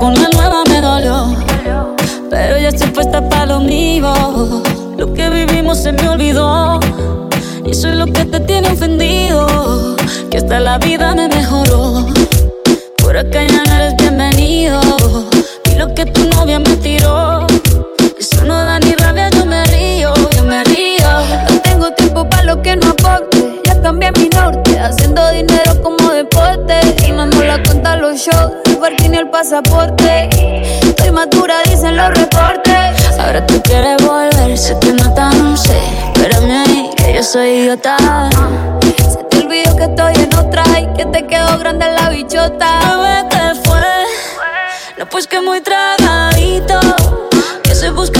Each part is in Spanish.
Con la nueva me dolió. Pero ya estoy puesta para lo mío. Lo que vivimos se me olvidó. Y soy lo que te tiene ofendido. Que hasta la vida me mejoró. Por acá ya no eres bienvenido. Y lo que tu novia me tiró. Eso no da ni rabia, yo me río, yo me río. No tengo tiempo para lo que no aporte. Ya cambié mi norte, haciendo dinero como deporte. Y no la cuenta los shows ni el pasaporte. Estoy madura, dicen los reportes. Ahora tú quieres volver, se te nota, no sé. Espérame ahí, que yo soy idiota. Se te olvidó que estoy en otra y que te quedó grande la bichota. Bebé, ¿qué fue? No, pues que muy tragadito. Que estoy buscándome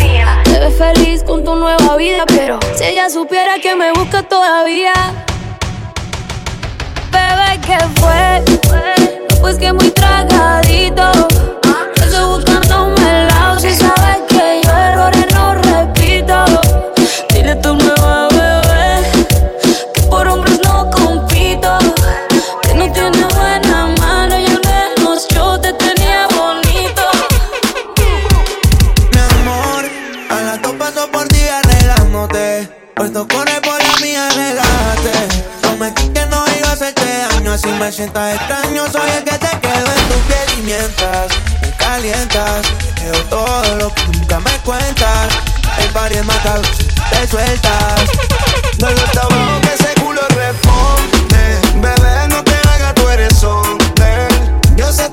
Pero si ella supiera que me busca todavía. Bebé, ¿qué fue? Pues que muy tragadito. Estoy buscando el lado si sabes que yo errores no repito. Dile tu nueva arreglándote. Puesto con por la mía, regate. Prometí que no iba a hacerte daño, así me sientas extraño. Soy el que te quedo en tu piel y mientras me calientas, veo todo lo que nunca me cuentas. El party es macabro, te sueltas. No lo está que ese culo responde. Bebé, no te hagas, tú eres hombre. Yo sé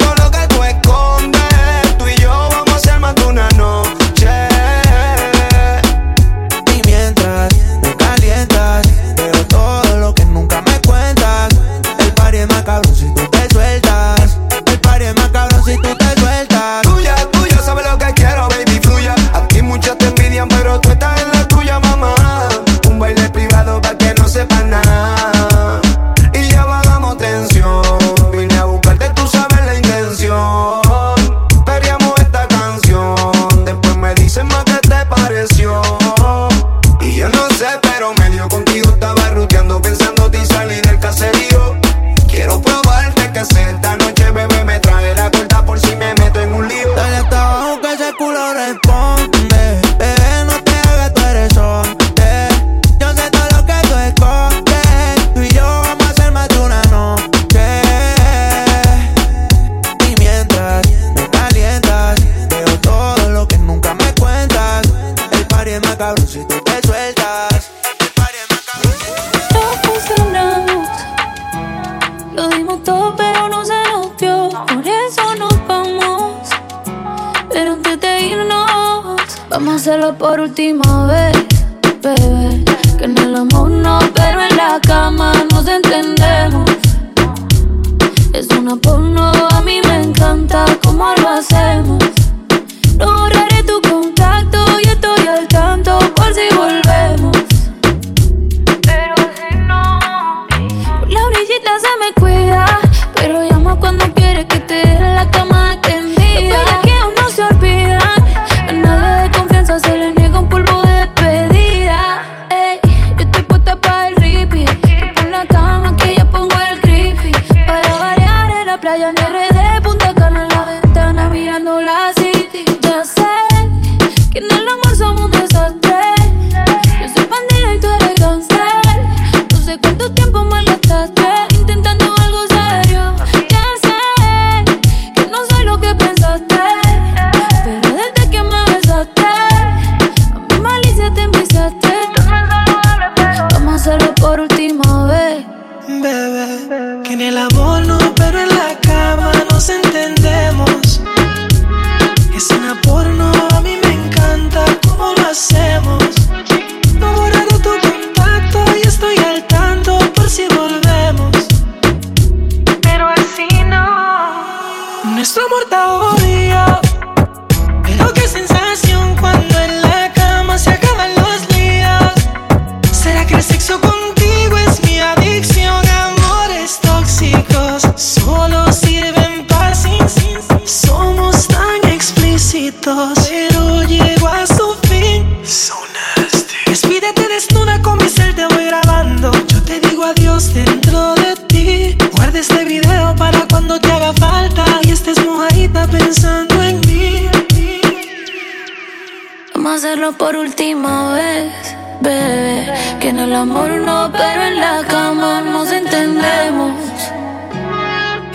amor no, pero en la cama nos entendemos.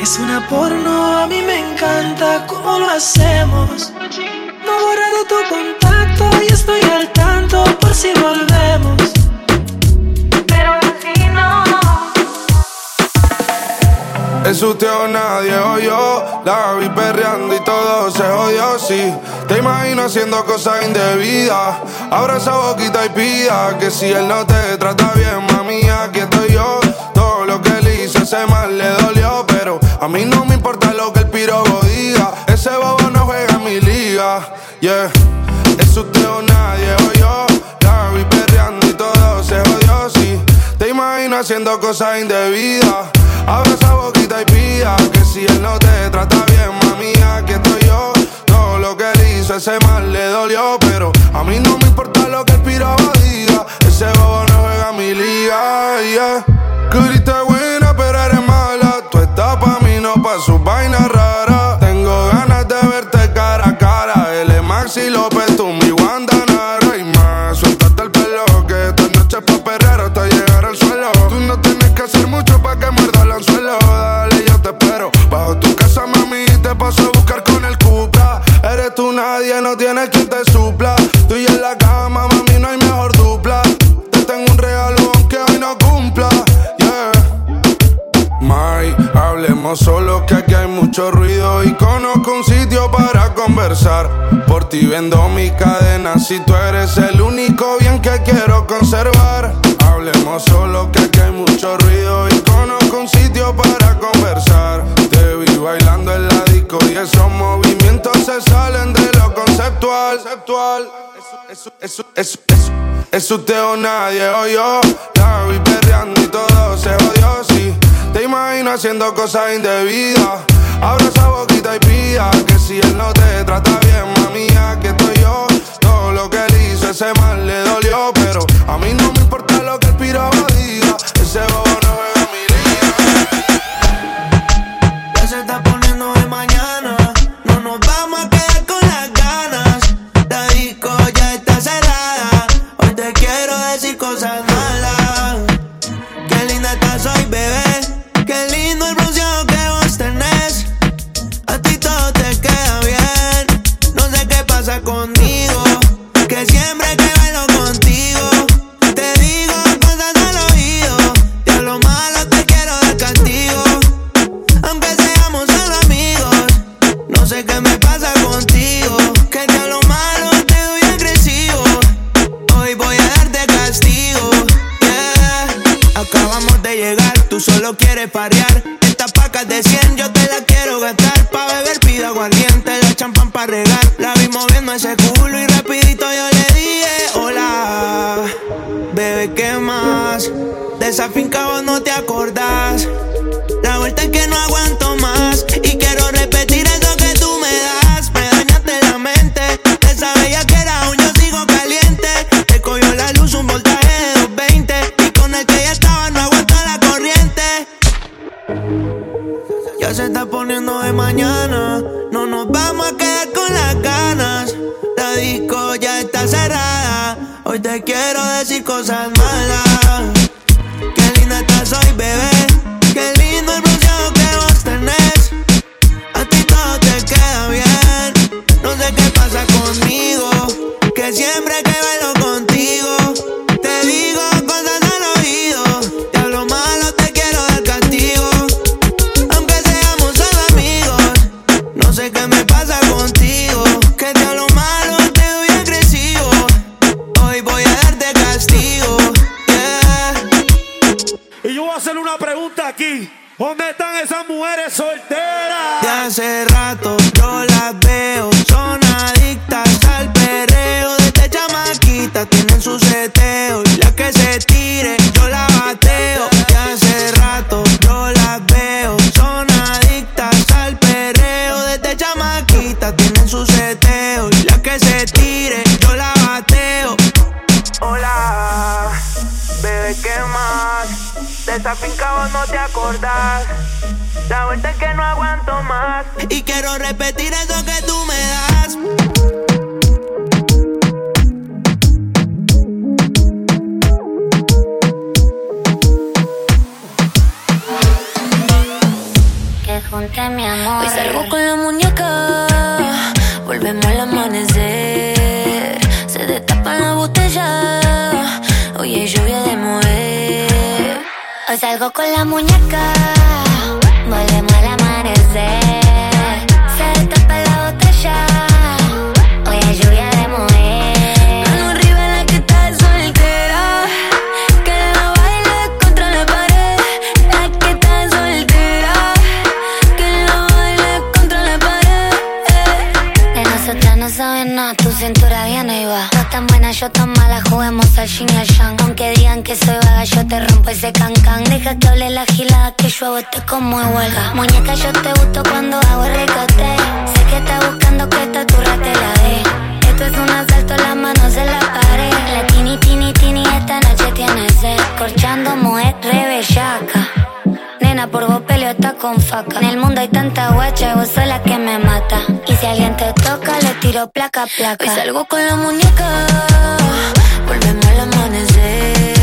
Es una porno, a mí me encanta cómo lo hacemos. No he borrado tu contacto y estoy al tanto por si volvemos. Haciendo cosas indebidas. Abra esa boquita y pida que si él no te trata bien, mami, aquí estoy yo. Todo lo que él hizo, ese mal le dolió, pero a mí no me importa lo que el pirobo diga. Ese bobo no juega en mi liga, yeah. Es usted o haciendo cosas indebidas. Abra esa boquita y pida que si él no te trata bien, mami, aquí estoy yo lo que hizo, ese mal le dolió, pero a mí no me importa lo que el piraba diga. Ese bobo no juega mi liga, yeah. Que buena, pero eres mala. Tú estás pa' mí, no pa' sus vainas raras. Tengo ganas de verte cara a cara. Él es Maxi López, tú Vendo mi cadena si tú eres el único bien que quiero conservar. Hablemos solo que aquí hay mucho ruido y conozco un sitio para conversar. Te vi bailando en la disco y esos movimientos se salen de lo conceptual. conceptual. Eso, eso, eso, eso, eso, usted o nadie o yo. La vi perreando y todo se jodió, sí. Te imagino haciendo cosas indebidas. Abra esa boquita y pida que si él no te trata bien, ese mal le dolió, pero a mí no me importa lo que el piraba diga. Ese bobo De esa finca vos no te acordás. Volvemos al amanecer. Se destapa la botella, hoy es lluvia de mover. Hoy salgo con la muñeca, ese cancan. Deja que hable la gilada, que yo hago este como huelga. Muñeca, yo te gusto cuando hago ricote. Sé que estás buscando que esta turra te la dé. Esto es un asalto, las manos en la pared. La tini, tini, tini, esta noche tiene sed. Corchando, mujer, rebellaca. Nena, por vos peleo está con faca. En el mundo hay tanta guacha y vos sos la que me mata. Y si alguien te toca, le tiro placa, placa. Hoy salgo con la muñeca, volvemos al amanecer.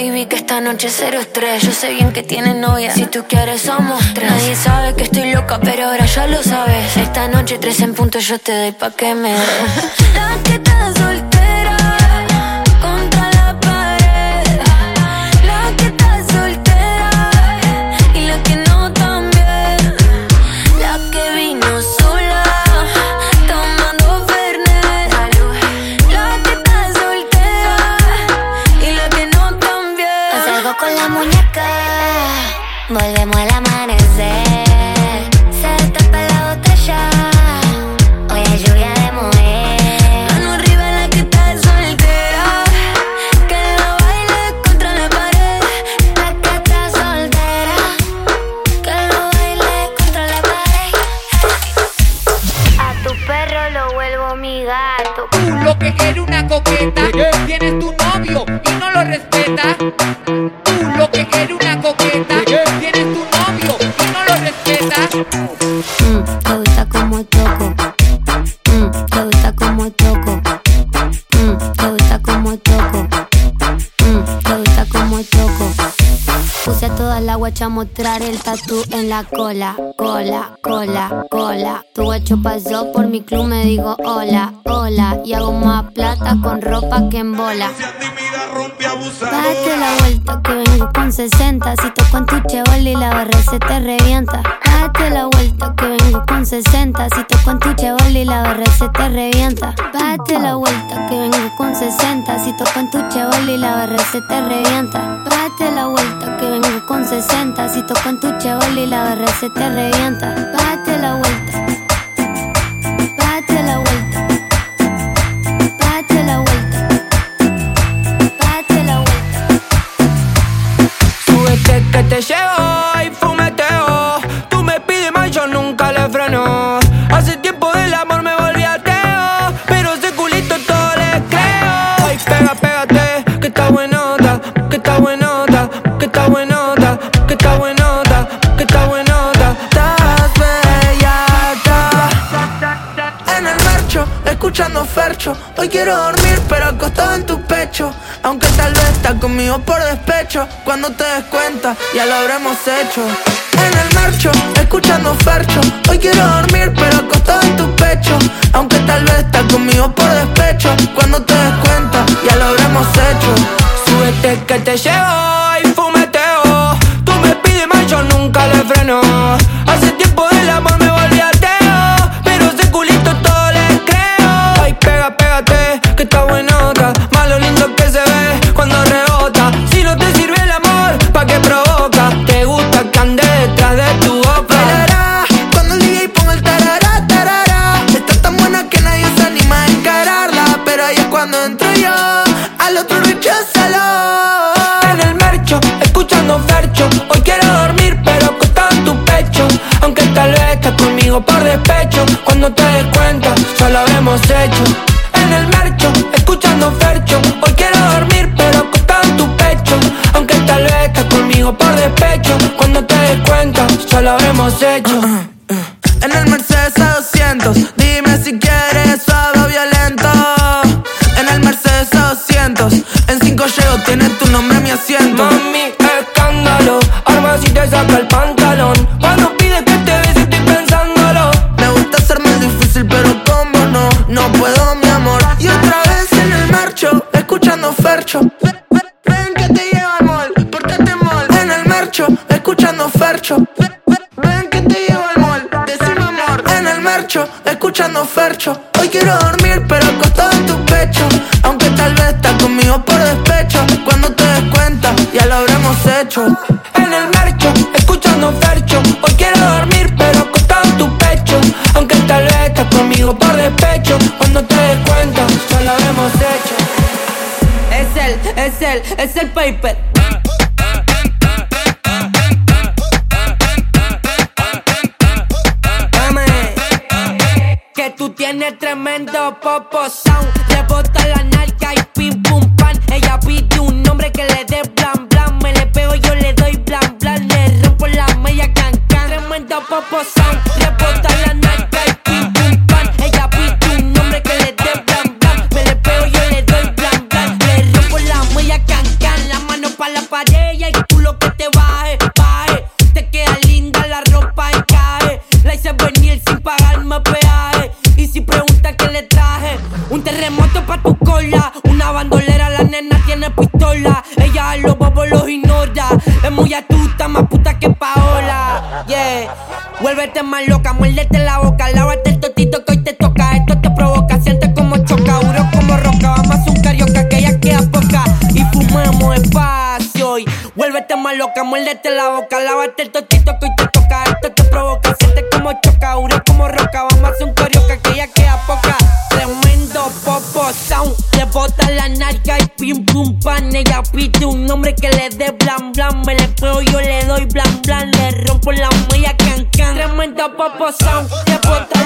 Baby, que esta noche cero estrés. Yo sé bien que tienes novia, si tú quieres somos tres. Nadie sabe que estoy loca, pero ahora ya lo sabes. Esta noche tres en punto yo te doy pa' que me des. La que está soltera, la muñeca, volvemos al amanecer. La cola, cola, cola, cola. Tu guacho pasó por mi club, me digo hola, hola. Y hago más plata con ropa que en bola. Date la vuelta que vengo con 60. Si toco en tu chevoli la barra se te revienta. Date la vuelta que vengo con 60. Si toco en tu chevoli la barra se te revienta. Date la vuelta que vengo con 60. Si toco en tu chevoli la barra se te revienta. Date la vuelta que vengo con 60. Si toco en tu chevoli la barra se te revienta. Date la vuelta. Date la vuelta. Date la vuelta. Date la vuelta. Súbete que te llevo Hoy quiero dormir, pero acostado en tu pecho. Aunque tal vez estás conmigo por despecho. Cuando te des cuenta, ya lo habremos hecho. En el marcho, escuchando farcho. Hoy quiero dormir, pero acostado en tu pecho. Aunque tal vez estás conmigo por despecho. Cuando te des cuenta, ya lo habremos hecho. Súbete que te llevo y fumeteo. Tú me pides más, yo nunca le freno. Así hemos hecho. es el, es el paper. Que tú tienes tremendo popo sound, rebota la narca y pim pum pan. Ella pide un nombre que le dé blan blan, me le pego yo le doy blan blan, le rompo la media can can. Tremendo popo sound. los ignora. Es muy astuta, más puta que Paola. Yeah, vuélvete más loca, muérdete la boca, lávate el totito que hoy te toca. Esto te provoca, sientes como choca, duro como roca. Vamos a un carioca que ya queda poca. Y fumemos espacio. Y vuélvete más loca, muérdete la boca, lávate el totito que hoy un pan, ella pide un hombre que le dé blan blan. Me le pego, yo le doy blan blan, le rompo la mella can can. Tremenda sound, te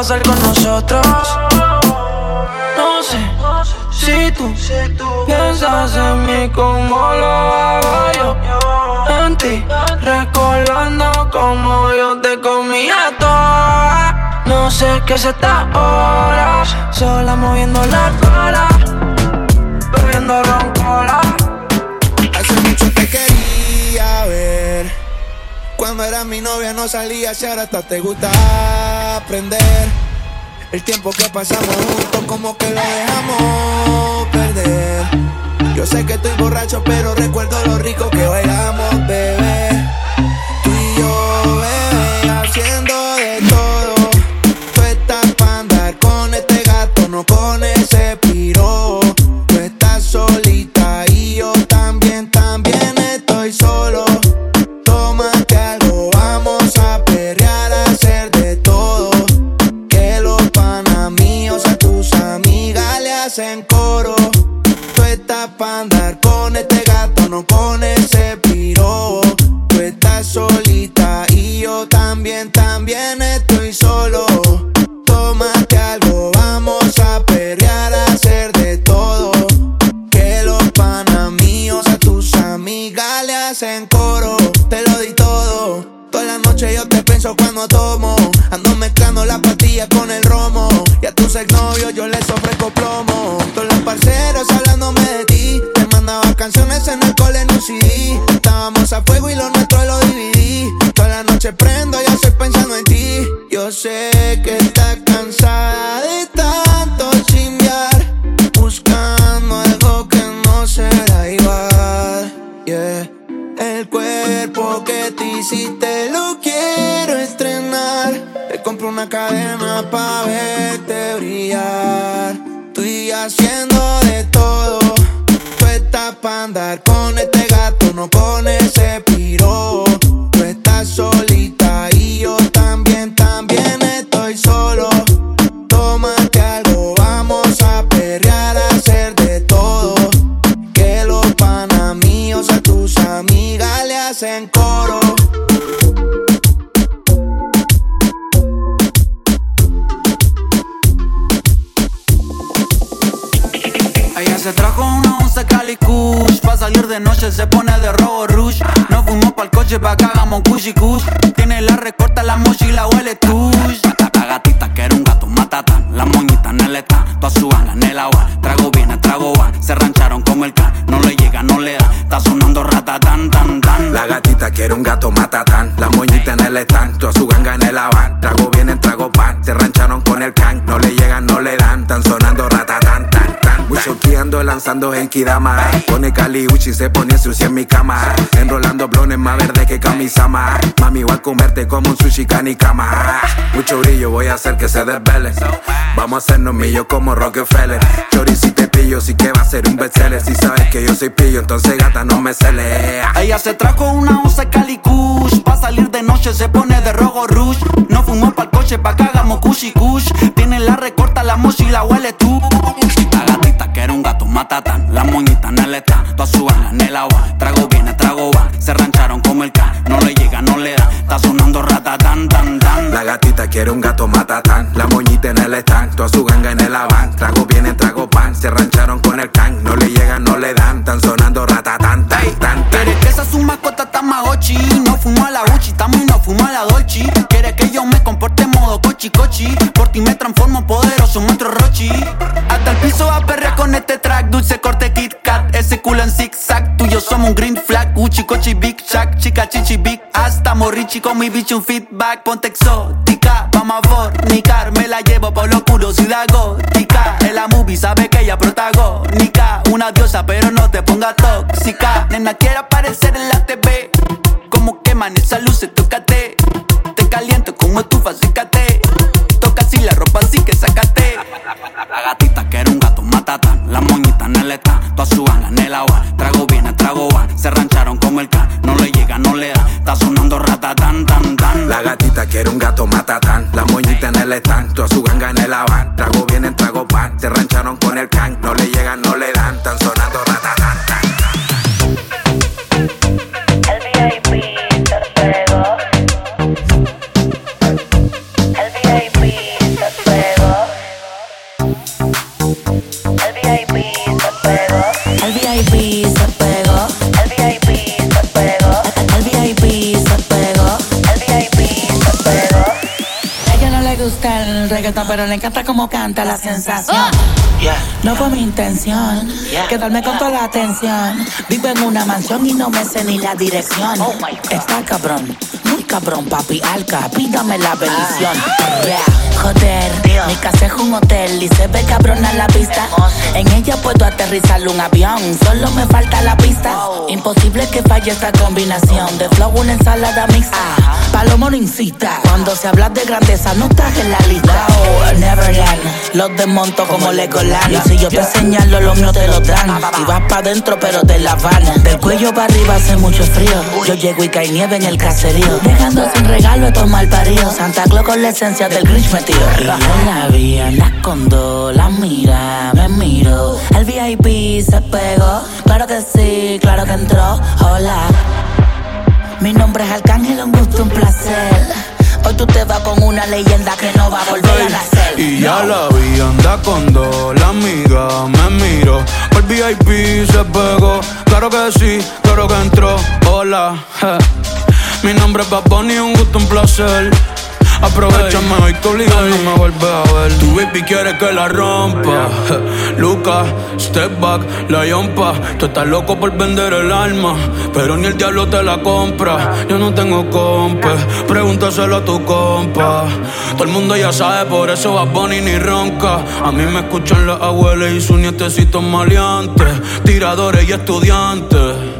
No sé si tú piensas en mí como lo hago yo. En ti, recordando como yo te comía toda. No sé qué es esta hora. Sola moviendo la cola Bebiendo roncola Hace mucho te quería ver. Cuando era mi novia no salía Si ahora hasta te gusta el tiempo que pasamos juntos como que lo dejamos perder. Yo sé que estoy borracho, pero recuerdo lo rico que bailamos, bebé. Tus exnovios yo les ofrezco plomo. Todos los parceros hablándome de ti. Te mandaba canciones en el cole en un CD. Estábamos a fuego y lo nuestro lo dividí. Toda la noche prendo, ya estoy pensando en ti. Yo sé que estás cansada de tanto chimbiar. Buscando algo que no será igual. Yeah. El cuerpo que te hiciste lo quiero estrenar compro una cadena pa'. Estoy haciendo de todo. Tú estás pa' andar con este fuimos pa'l coche pa' que hagamos lanzando en Kidama. Pone Cali Uchi, se pone sushi en mi cama. Enrolando blones más verde que camisama. Mami, voy a comerte como un sushi cama. Mucho brillo, voy a hacer que se desvele. Vamos a hacernos millo como Rockefeller. Chori, si te pillo, sí que va a ser un bestseller. Si sabes que yo soy pillo, entonces gata, no me cele. Ella se trajo una once Cali Kush. Pa' salir de noche se pone de rojo rush. No fumó pa'l coche pa' que hagamos kush kush. Tiene la recorta, la mochila huele tú. Matatán. La moñita en el toda su en el agua. Trago viene, trago va. Se rancharon como el can. No le llega, no le da. Está sonando ratatán, tan, tan. La gatita quiere un gato matatán. La moñita en el stand, toda su ganga en el avan. Trago viene, trago pan. Se rancharon con el can. No le llegan, no le dan. Están sonando ratatán, tan, tan, tan. que esa su mascota tamagotchi. No fumo a la uchi, tamo y no fumo a la dolchi. Quiere que yo me comporte en modo cochi cochi. Poderoso monstruo rochi. Hasta el piso a perrear con este track. Dulce corte Kit Kat. Ese culo en zigzag. Tú y yo somos un green flag. Gucci, cochi, big shack, chica, chichi, big hasta morrichi con mi bicho un feedback, ponte exótica, vamos a fornicar, me la llevo por lo curiosidad gótica, en la movie sabe que ella protagónica, una diosa pero no te ponga tóxica, nena quiere aparecer en la TV, como queman esas luces, tócate, te caliento como estufa, sécate, stand, toda su ganga en el avan. Trago vienen, trago pan, se rancharon con el can, reggaetón, pero le encanta cómo canta la sensación. No fue mi intención quedarme con toda la atención. Vivo en una mansión y no me sé ni la dirección. Está cabrón, cabrón, papi alca, pídame la bendición. Yeah, joder, mi casa es un hotel y se ve cabrona la vista. En ella puedo aterrizar un avión, solo me falta la pista. Imposible que falle esta combinación de flow, una ensalada mixta. Palomo no incita, cuando se habla de grandeza no estás en la lista. Oh, Neverland, los desmonto como Legoland. Y si yo te señalo, los míos te lo dan. Y vas pa' dentro, pero te la van. Del cuello para arriba hace mucho frío. Yo llego y cae nieve en el caserío. Dejando sin regalo estos mal paridos. Santa Claus con la esencia del Grinch metido. Y yo la vi, anda con dos, la mira, me miro. El VIP se pegó, claro que sí, claro que entró. Hola. Mi nombre es Arcángel, un gusto, un placer. Hoy tú te vas con una leyenda que no va a volver a nacer. Y ya la vi, anda con dos, la amiga me miró. El VIP se pegó, claro que sí, claro que entró. Hola, je. Mi nombre es Bad Bunny, un gusto, un placer. Aprovechame hoy que obligado no me vuelve a ver. Tu baby quiere que la rompa. je. Luca, step back, la yompa. Tú estás loco por vender el alma, pero ni el diablo te la compra. Yo no tengo compa, pregúntaselo a tu compa. Todo el mundo ya sabe, por eso va ni ronca. A mí me escuchan las abuelas y sus nietecitos maleantes, tiradores y estudiantes.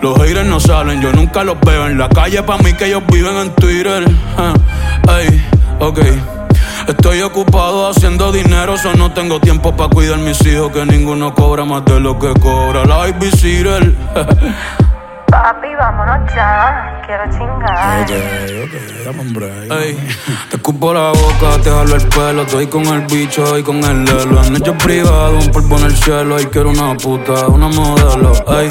Los haters no salen, yo nunca los veo en la calle. Pa' mí que ellos viven en Twitter. Ah, Ey, ok. Estoy ocupado haciendo dinero, so no tengo tiempo para cuidar mis hijos. Que ninguno cobra más de lo que cobra la babysitter. Papi, vámonos ya. Quiero chingar. Ey, te escupo la boca, te jalo el pelo. Estoy con el bicho y con el lelo. En hecho privado, un polvo en el cielo. Y quiero una puta, una modelo. Ey,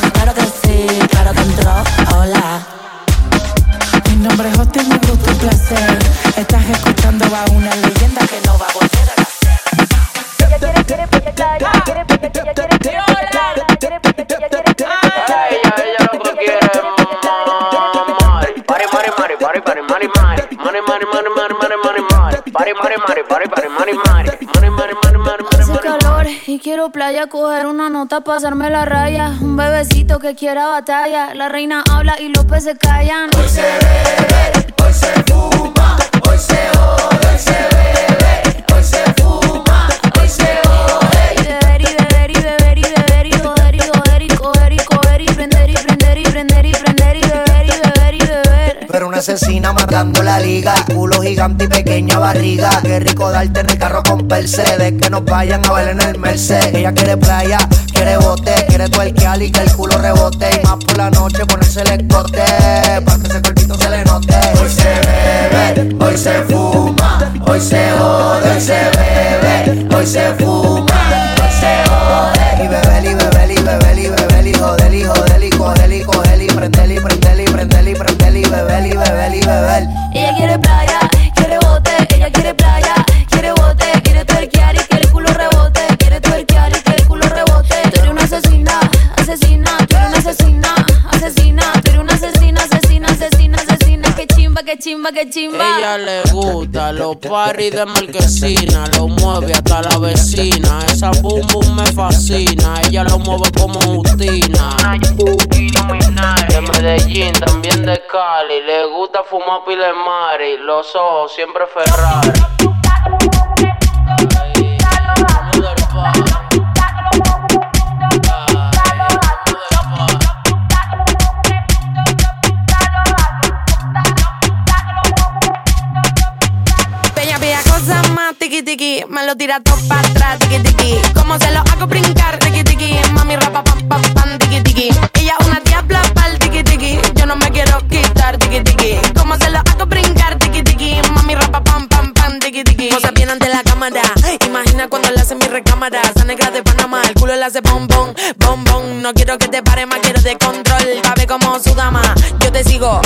Estás escuchando a una leyenda que no va a volver a nacer. Hace calor y quiero playa, coger una nota, pasarme la raya. Un bebecito que quiera batalla. La reina habla y los peces callan. Hoy se bebe, hoy se fuma, hoy se jode, hoy se bebe, hoy se fuma, hoy se. Y beber y beber y beber y beber y joder y joder y coger y coger y prender y prender y prender y prender y beber y beber y beber. Pero una asesina matando la liga. Culo gigante y pequeña barriga. Qué rico darte en el carro con Mercedes. Que nos vayan a ver en el Mercedes. Ella quiere playa, quiere bote, quiere tuerquear y que el culo rebote. Y más por la noche ponerse el escote. Para que ese cuerpito se le note. Hoy se bebe, hoy se fuma. Hoy se jode, hoy se bebe. Hoy se fuma, hoy se jode. Y bebe, y bebe, y bebe, y bebe, y joder, y joder, y coger, y coger, y prender, y prender, y y prender, y beber, y beber, y beber. Ella quiere playa, chimba, que chimba, que chimba. Ella le gusta los paris de marquesina, lo mueve hasta la vecina. Esa boom boom me fascina, ella lo mueve como Justina. De Medellín, también de Cali, le gusta fumar pile de mari, los ojos siempre Ferrari. Me lo tira todo para atrás, tiki tiki. Como se lo hago brincar, tiki tiki. Mami rapa pam pam pam, tiki tiki. Ella una diabla pa'l tiki tiki. Yo no me quiero quitar, tiki tiki. Como se lo hago brincar, tiki tiki. Mami rapa pam pam pam, tiki tiki. Cosa bien ante la cámara. Imagina cuando le hace mi recámara. Esa negra de Panamá, el culo le hace bombón, bombón. No quiero que te pare más, quiero de control. Cabe como su dama. Yo te sigo,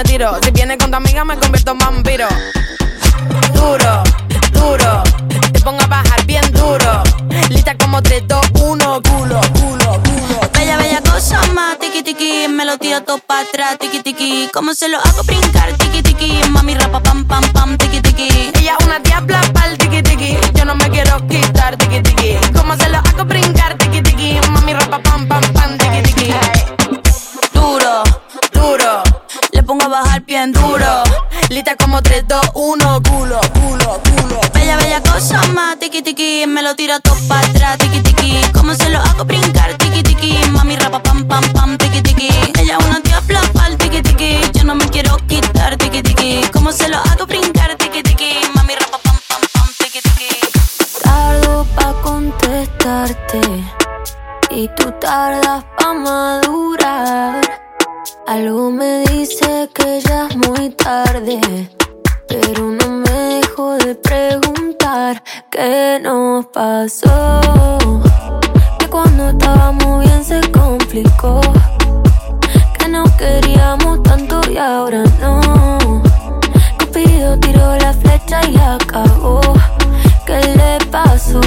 me tiro. Si viene con tu amiga, me convierto en vampiro. Duro, duro, te pongo a bajar bien duro. Lista como 3, 2, 1, culo, culo, culo. Bella, bella cosa más, tiki tiki, me lo tiro todo para atrás, tiki tiki. ¿Cómo se lo hago brincar, tiki tiki? Mami rapa pam pam pam, tiki tiki. Ella una diabla pa'l tiki tiki. Yo no me quiero quitar, tiki tiki. Bien duro. Lista como 3, 2, 1, culo, culo, culo. Bella, bella cosa más, tiki tiki, me lo tiro todo para atrás, tiki tiki. ¿Cómo se lo hago brincar, tiki tiki? Mami rapa pam pam pam, tiki tiki. Ella una diabla pa'l tiki tiki. Yo no me quiero quitar, tiki tiki. ¿Cómo se lo hago brincar, tiki tiki? Mami rapa pam pam pam, tiki tiki. Tardo pa' contestarte y tú tardas pa' madurar. Algo me dice que ya es muy tarde, pero no me dejo de preguntar qué nos pasó. Que cuando estábamos bien se complicó, que no queríamos tanto y ahora no. Cupido tiró la flecha y la cagó. ¿Qué le pasó?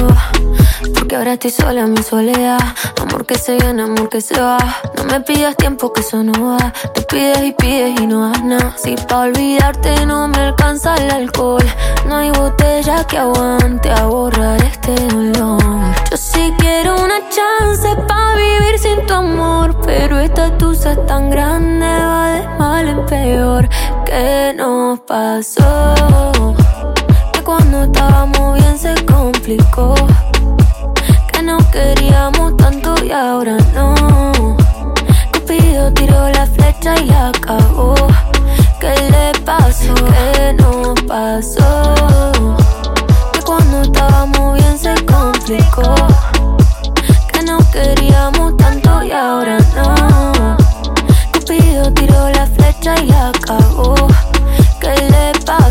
Porque ahora estoy sola en mi soledad. Amor que se viene, amor que se va. Me pidas tiempo que eso no va. Te pides y pides y no das nada. Si pa' olvidarte no me alcanza el alcohol. No hay botella que aguante a borrar este dolor. Yo sí quiero una chance pa' vivir sin tu amor. Pero esta tusa es tan grande, va de mal en peor. ¿Qué nos pasó? Que cuando estábamos bien se complicó. Que no queríamos tanto y ahora no. Cupido tiró la flecha y la cagó. ¿Qué le pasó? ¿Qué nos pasó? Que cuando estábamos bien se complicó. Que no queríamos tanto y ahora no. Cupido tiró la flecha y la cagó. ¿Qué le pasó?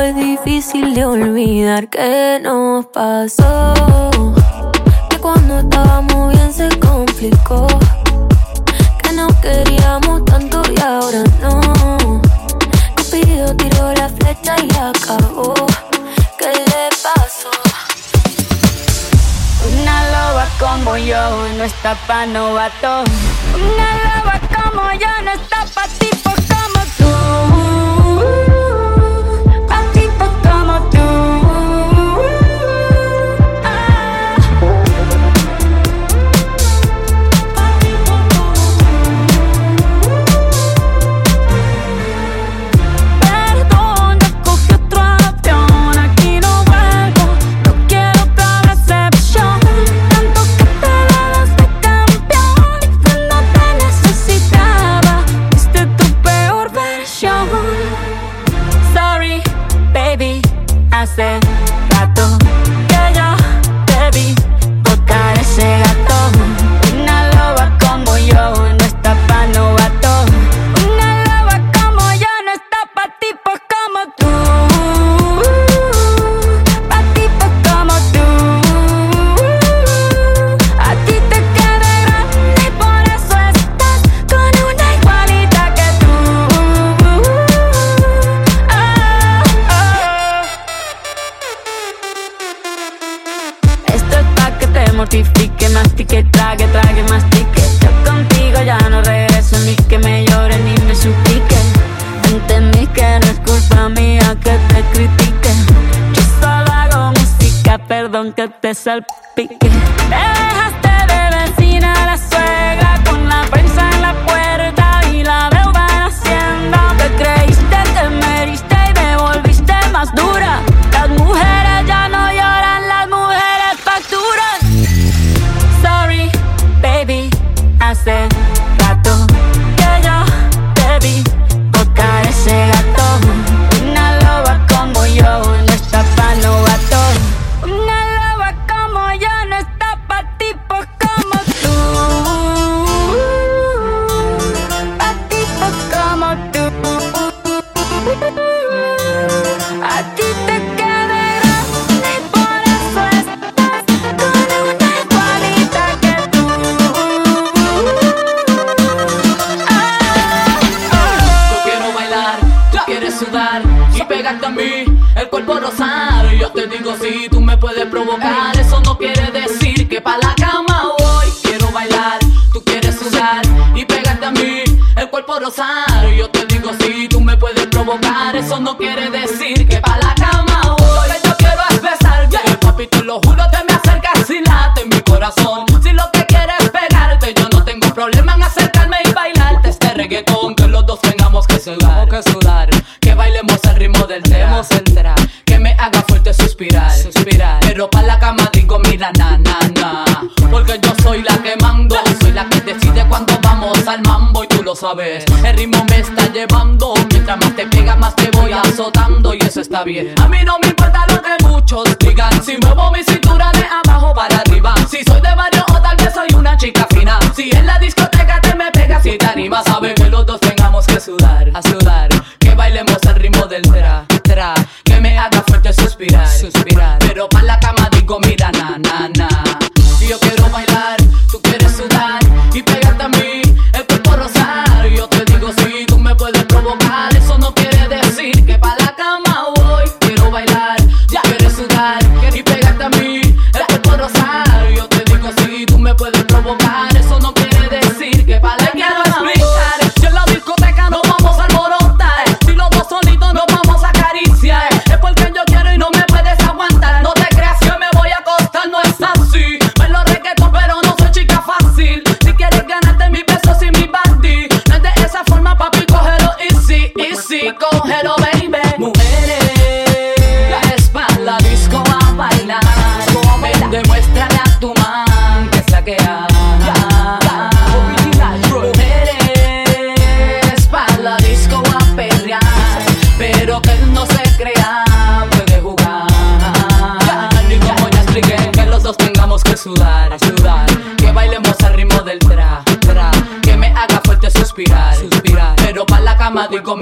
es difícil de olvidar que nos pasó. Que cuando estábamos bien se complicó. Que no queríamos tanto y ahora no. Cupido tiró la flecha y acabó. ¿Qué le pasó? Una loba como yo no está pa' novato. Una loba como yo no está pa' ti. que te salpique. provocar. Eso no quiere decir que pa' la cama voy. Quiero bailar.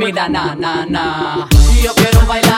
cuida, na, na, na. Yo quiero bailar.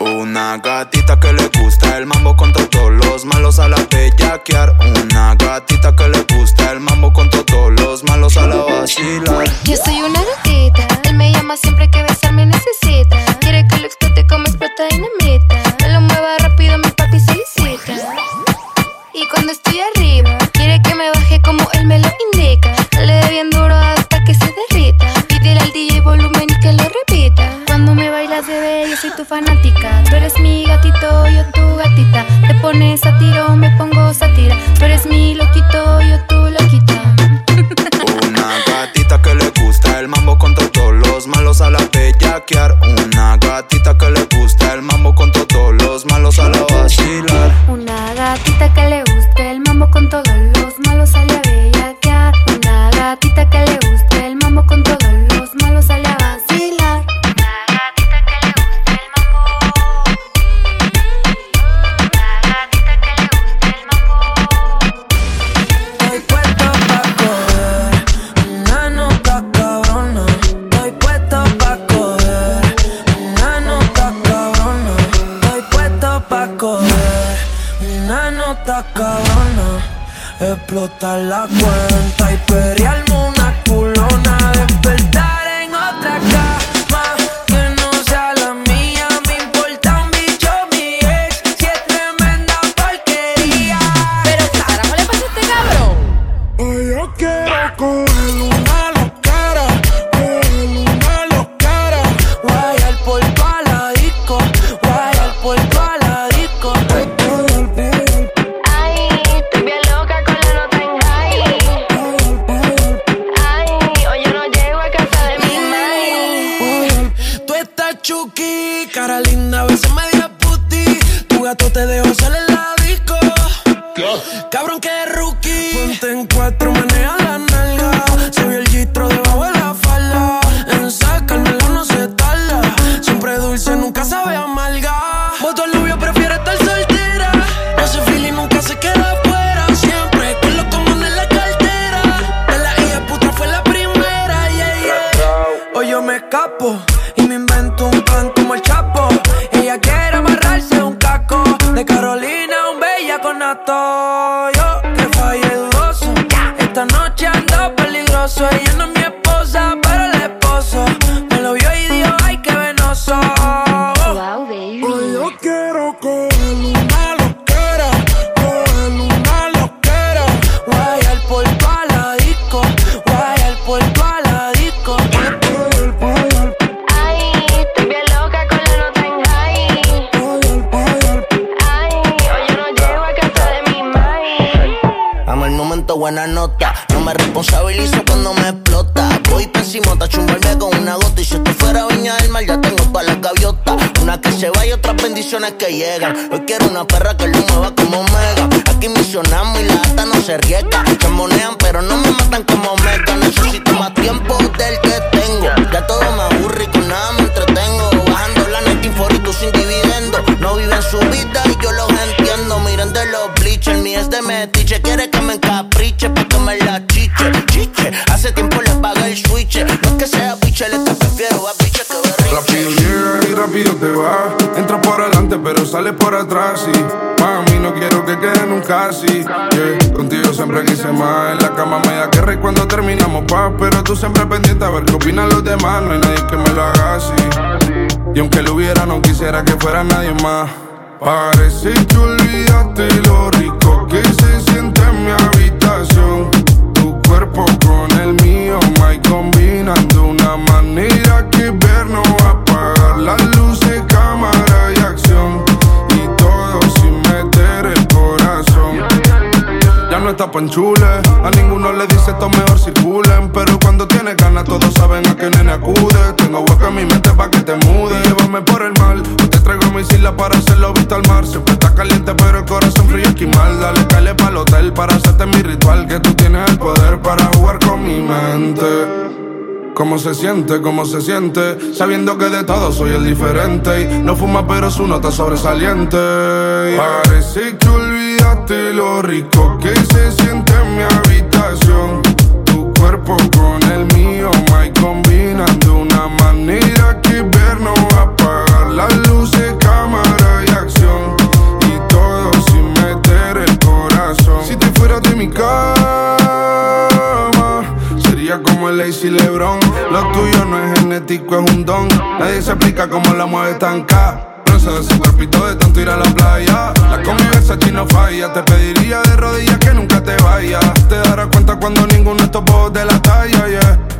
Una gatita que le gusta el mambo con todos los malos a la bellaquear. Una gatita que le gusta el mambo con todos los malos a la vacilar. Yo soy una gatita, él me llama siempre que besa Chucky. Cara linda, a veces media puti. Tu gato te dejó salir en la disco. Cabrón, que rookie. Ponte en cuatro, maneja la noche. mato que llegan. Hoy quiero una perra que lo terminamos paz. Pero tú siempre pendiente a ver qué opinan los demás. No hay nadie que me lo haga así. Y aunque lo hubiera, no quisiera que fuera nadie más. Parece que olvidaste lo rico que se siente en mi habitación. Tu cuerpo con el mío, my combinando una manera que ver no apagar las luces, cámara no está panchule, a ninguno le dice esto mejor circulen. Pero cuando tienes ganas, todos saben a qué nene acude. Tengo hueco en mi mente pa' que te mude. Llévame por el mal, o te traigo mi isla para hacerlo visto al mar. Siempre está caliente, pero el corazón frío esquimal. Dale, cale pa'l hotel para hacerte mi ritual. Que tú tienes el poder para jugar con mi mente. ¿Cómo se siente? ¿Cómo se siente? Sabiendo que de todo soy el diferente. Y no fuma, pero su nota sobresaliente. Parece que olvidaste lo rico que se siente en mi habitación. Tu cuerpo con el mío, my combinando una manera que ver no va a apagar las luces, cámara y acción. Y todo sin meter el corazón. Si te fueras de mi sería como el Lazy Lebron. Lo tuyo no es genético, es un don. Nadie se explica cómo la mueve tan sé de su cuerpito de tanto ir a la playa. La convivencia aquí no falla. Te pediría de rodillas que nunca te vayas. Te darás cuenta cuando ninguno de estos de la talla, yeah.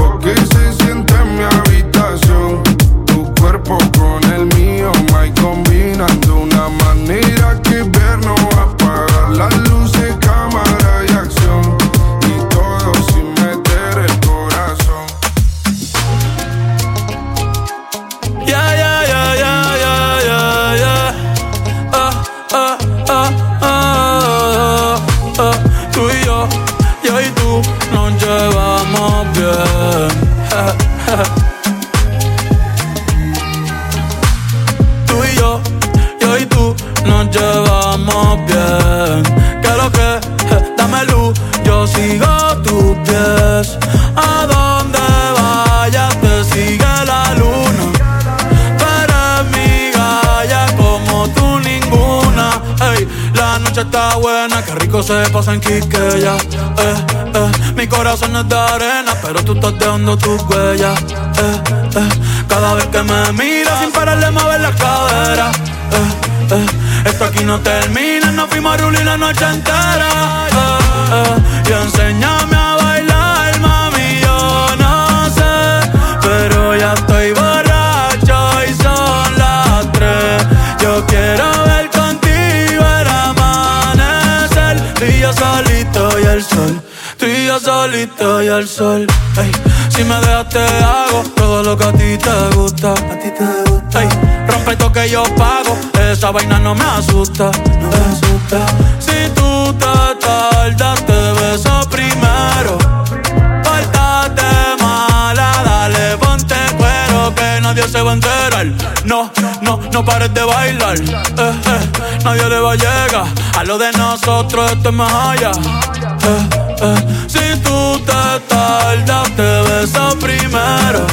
mi habitación. Tu cuerpo con el mío, my combinando una manera que ver no apagar las luces, rico se pasa en Quiqueya. Eh, eh, mi corazón es de arena, pero tú estás dejando tus huellas. Eh, eh, cada vez que me miras sin pararle mover la cadera. Eh, eh, esto aquí no termina, nos fuimos a la noche entera. Eh, eh, y enséñame a el sol. Tú y yo solito y al sol. Si me dejas te hago todo lo que a ti te gusta. A ti te gusta. Rompe esto que yo pago. Esa vaina no me asusta. No me asusta. Si tú te tardas, te beso primero. Pártate mala, dale, ponte cuero que nadie se va a enterar. No, no, no pares de bailar. Eh, eh, nadie le va a llegar. A lo de nosotros esto es más allá. Eh, eh. Si tú te tardas, te beso primero.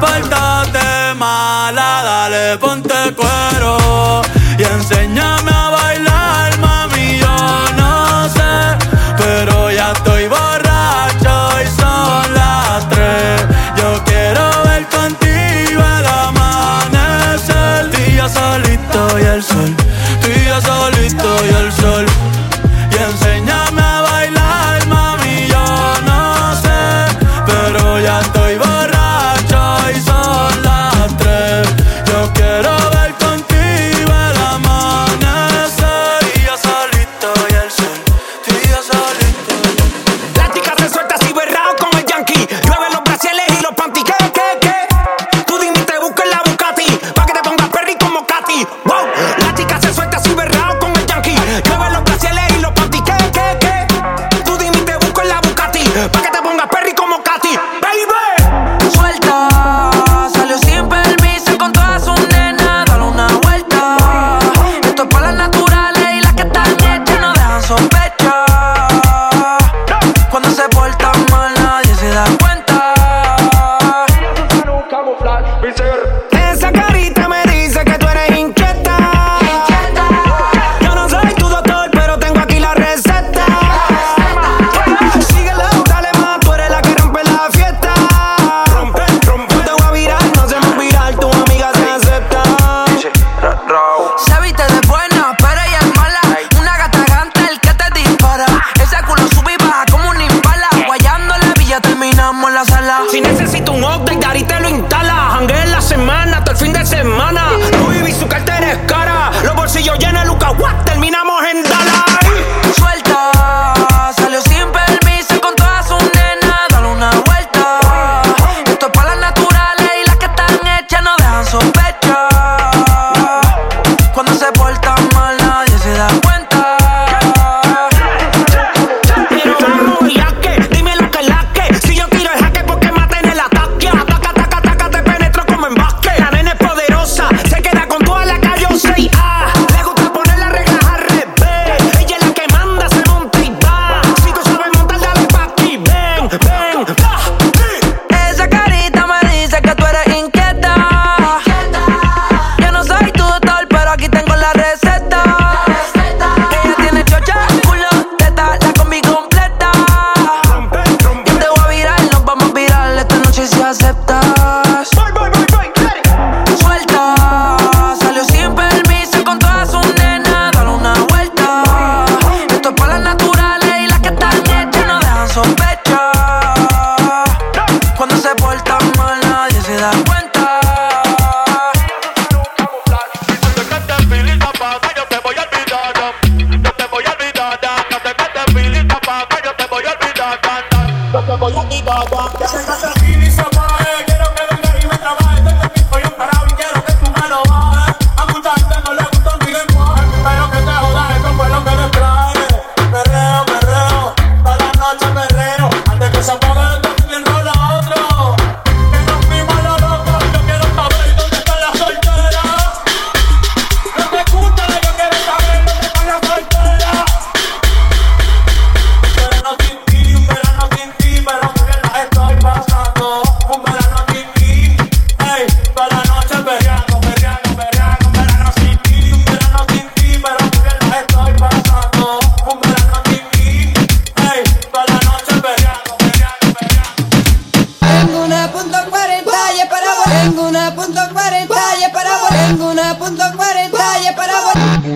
Pártate mala, dale, ponte cuero. Y enséñame a bailar, mami, yo no sé. Pero ya estoy borracho y son las tres. Yo quiero ver contigo el amanecer. El día solito y el sol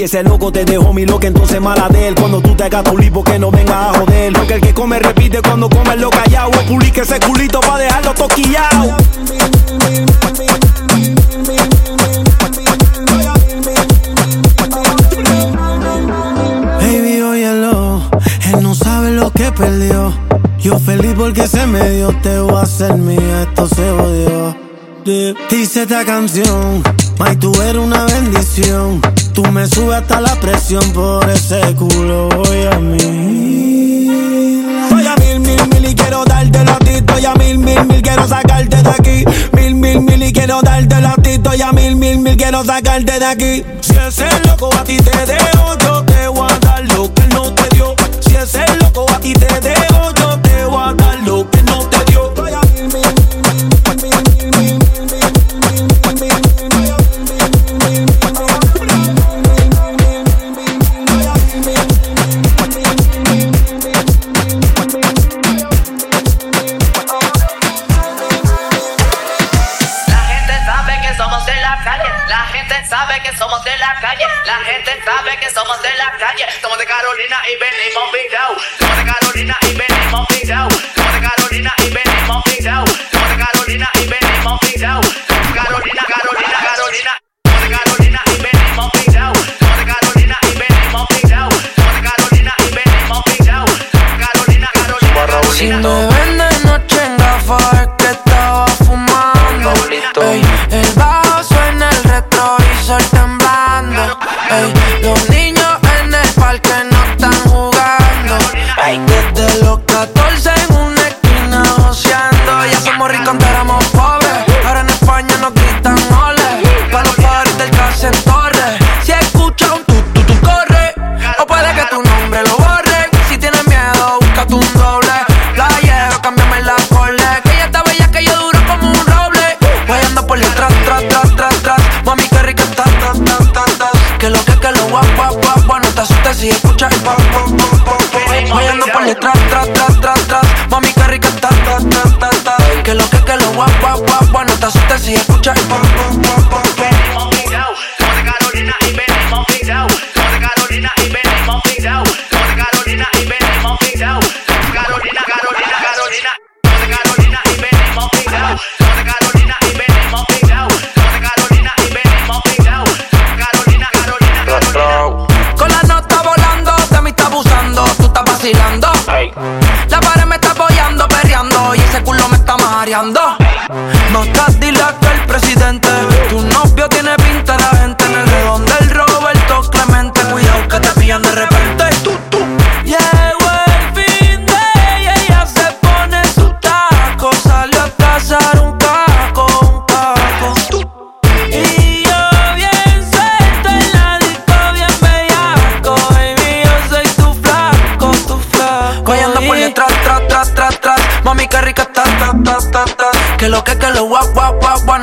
Si ese loco te dejó mi loca, entonces mala de él. Cuando tú te hagas tu lipo, que no venga a joder. Porque el que come repite cuando come lo callado. Publique ese culito para dejarlo toquillao. Baby, óyelo, él no sabe lo que perdió. Yo feliz porque se me dio, te voy a hacer mía, esto se odió. Dice esta canción, May, tú eres una bendición. Tú me subes hasta la presión por ese culo, voy a mí. Voy a mil, mil, mil y quiero dártelo a ti. A mil, mil, mil, quiero sacarte de aquí. Mil, mil, mil y quiero dártelo a ti. A mil, mil, mil, quiero sacarte de aquí. Si ese loco a ti te dejo, yo te voy a dar lo que no te dio. Si ese loco a ti te dejo, yo te voy a dar Carolina y venimos pintao. Somos de Carolina y venimos pintao. Somos de Carolina y venimos pintao. Somos de Carolina y venimos pintao. Carolina, Carolina, Carolina. Carolina Carolina Carolina. Carolina, Carolina, Carolina. Si me vende noche en gafas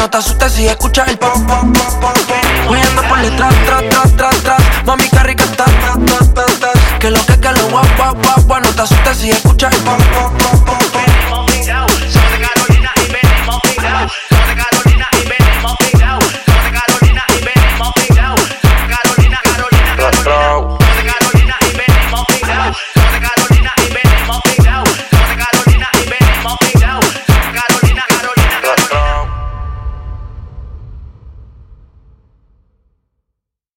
Te asustes si escuchas el pop